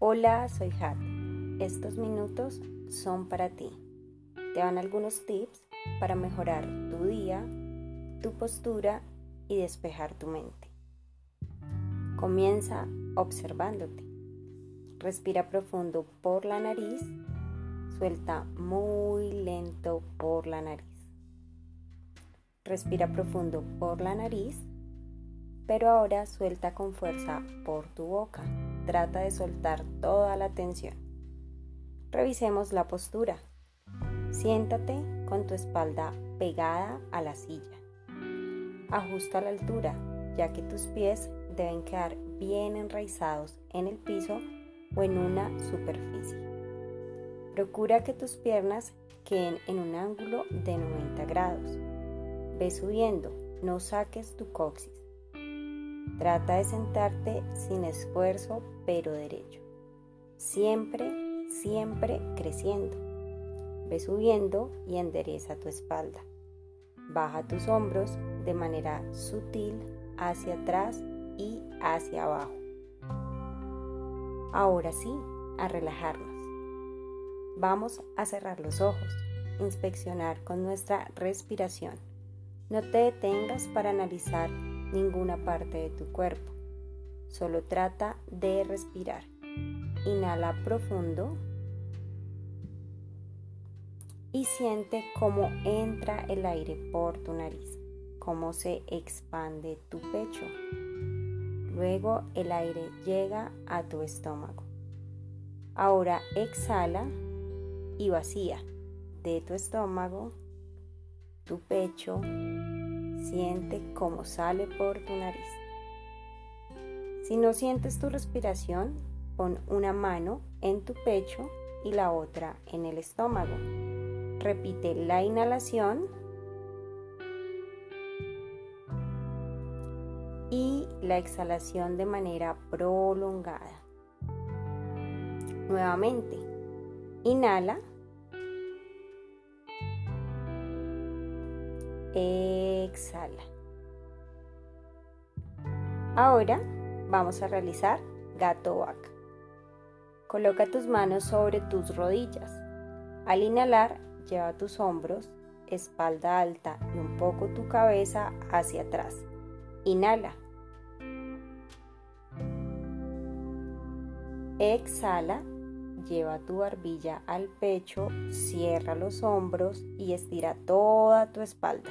Hola, soy Hat. Estos minutos son para ti. Te dan algunos tips para mejorar tu día, tu postura y despejar tu mente. Comienza observándote. Respira profundo por la nariz, suelta muy lento por la nariz. Respira profundo por la nariz, pero ahora suelta con fuerza por tu boca. Trata de soltar toda la tensión. Revisemos la postura. Siéntate con tu espalda pegada a la silla. Ajusta la altura, ya que tus pies deben quedar bien enraizados en el piso o en una superficie. Procura que tus piernas queden en un ángulo de 90 grados. Ve subiendo, no saques tu coxis. Trata de sentarte sin esfuerzo, pero derecho. Siempre, siempre creciendo. Ve subiendo y endereza tu espalda. Baja tus hombros de manera sutil hacia atrás y hacia abajo. Ahora sí, a relajarnos. Vamos a cerrar los ojos, inspeccionar con nuestra respiración. No te detengas para analizar ninguna parte de tu cuerpo. Solo trata de respirar. Inhala profundo y siente cómo entra el aire por tu nariz, cómo se expande tu pecho. Luego el aire llega a tu estómago. Ahora exhala y vacía de tu estómago, tu pecho, Siente cómo sale por tu nariz. Si no sientes tu respiración, pon una mano en tu pecho y la otra en el estómago. Repite la inhalación y la exhalación de manera prolongada. Nuevamente, inhala. Exhala. Ahora vamos a realizar gato vaca. Coloca tus manos sobre tus rodillas. Al inhalar, lleva tus hombros, espalda alta y un poco tu cabeza hacia atrás. Inhala. Exhala, lleva tu barbilla al pecho, cierra los hombros y estira toda tu espalda.